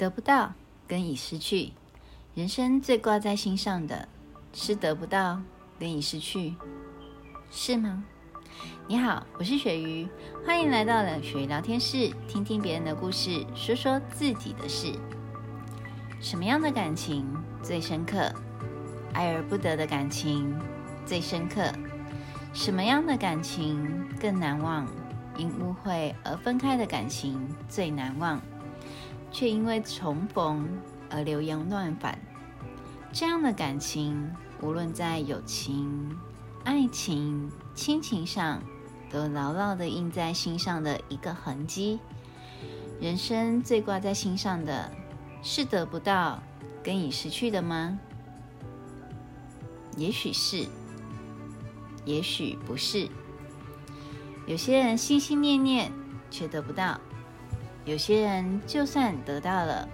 得不到跟已失去，人生最挂在心上的是得不到跟已失去，是吗？你好，我是鳕鱼，欢迎来到了鳕鱼聊天室，听听别人的故事，说说自己的事。什么样的感情最深刻？爱而不得的感情最深刻。什么样的感情更难忘？因误会而分开的感情最难忘。却因为重逢而流言乱返，这样的感情，无论在友情、爱情、亲情上，都牢牢的印在心上的一个痕迹。人生最挂在心上的，是得不到跟已失去的吗？也许是，也许不是。有些人心心念念，却得不到。有些人就算得到了，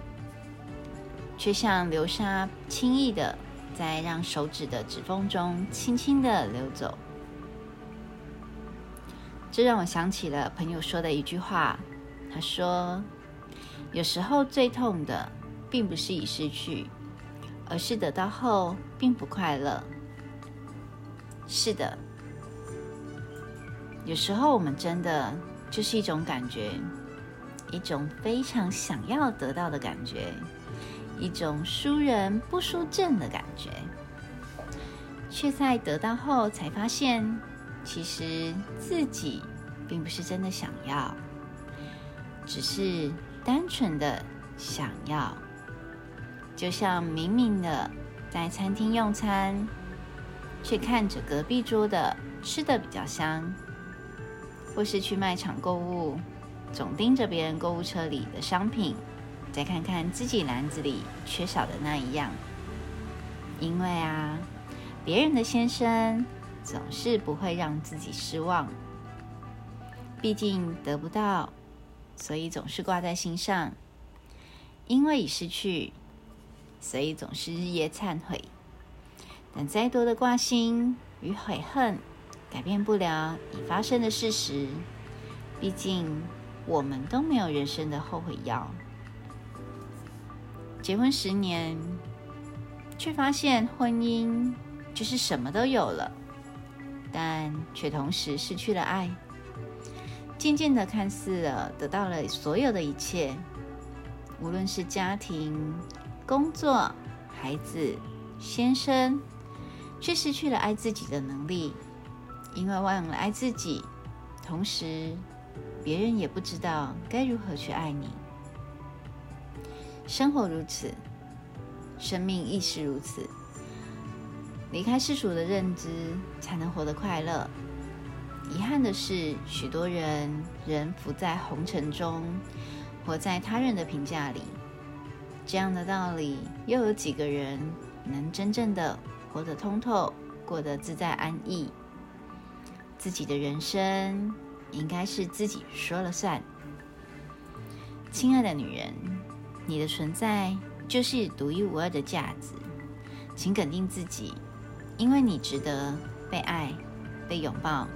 却像流沙，轻易的在让手指的指缝中轻轻的流走。这让我想起了朋友说的一句话，他说：“有时候最痛的，并不是已失去，而是得到后并不快乐。”是的，有时候我们真的就是一种感觉。一种非常想要得到的感觉，一种输人不输阵的感觉，却在得到后才发现，其实自己并不是真的想要，只是单纯的想要。就像明明的在餐厅用餐，却看着隔壁桌的吃的比较香，或是去卖场购物。总盯着别人购物车里的商品，再看看自己篮子里缺少的那一样。因为啊，别人的先生总是不会让自己失望。毕竟得不到，所以总是挂在心上。因为已失去，所以总是日夜忏悔。但再多的挂心与悔恨，改变不了已发生的事实。毕竟。我们都没有人生的后悔药。结婚十年，却发现婚姻就是什么都有了，但却同时失去了爱。渐渐的，看似了得到了所有的一切，无论是家庭、工作、孩子、先生，却失去了爱自己的能力，因为忘了爱自己，同时。别人也不知道该如何去爱你。生活如此，生命亦是如此。离开世俗的认知，才能活得快乐。遗憾的是，许多人仍浮在红尘中，活在他人的评价里。这样的道理，又有几个人能真正的活得通透，过得自在安逸？自己的人生。应该是自己说了算。亲爱的女人，你的存在就是独一无二的价值，请肯定自己，因为你值得被爱、被拥抱。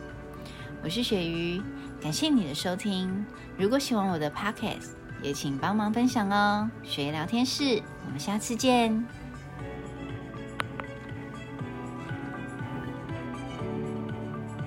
我是鳕鱼，感谢你的收听。如果喜欢我的 Podcast，也请帮忙分享哦。鳕鱼聊天室，我们下次见。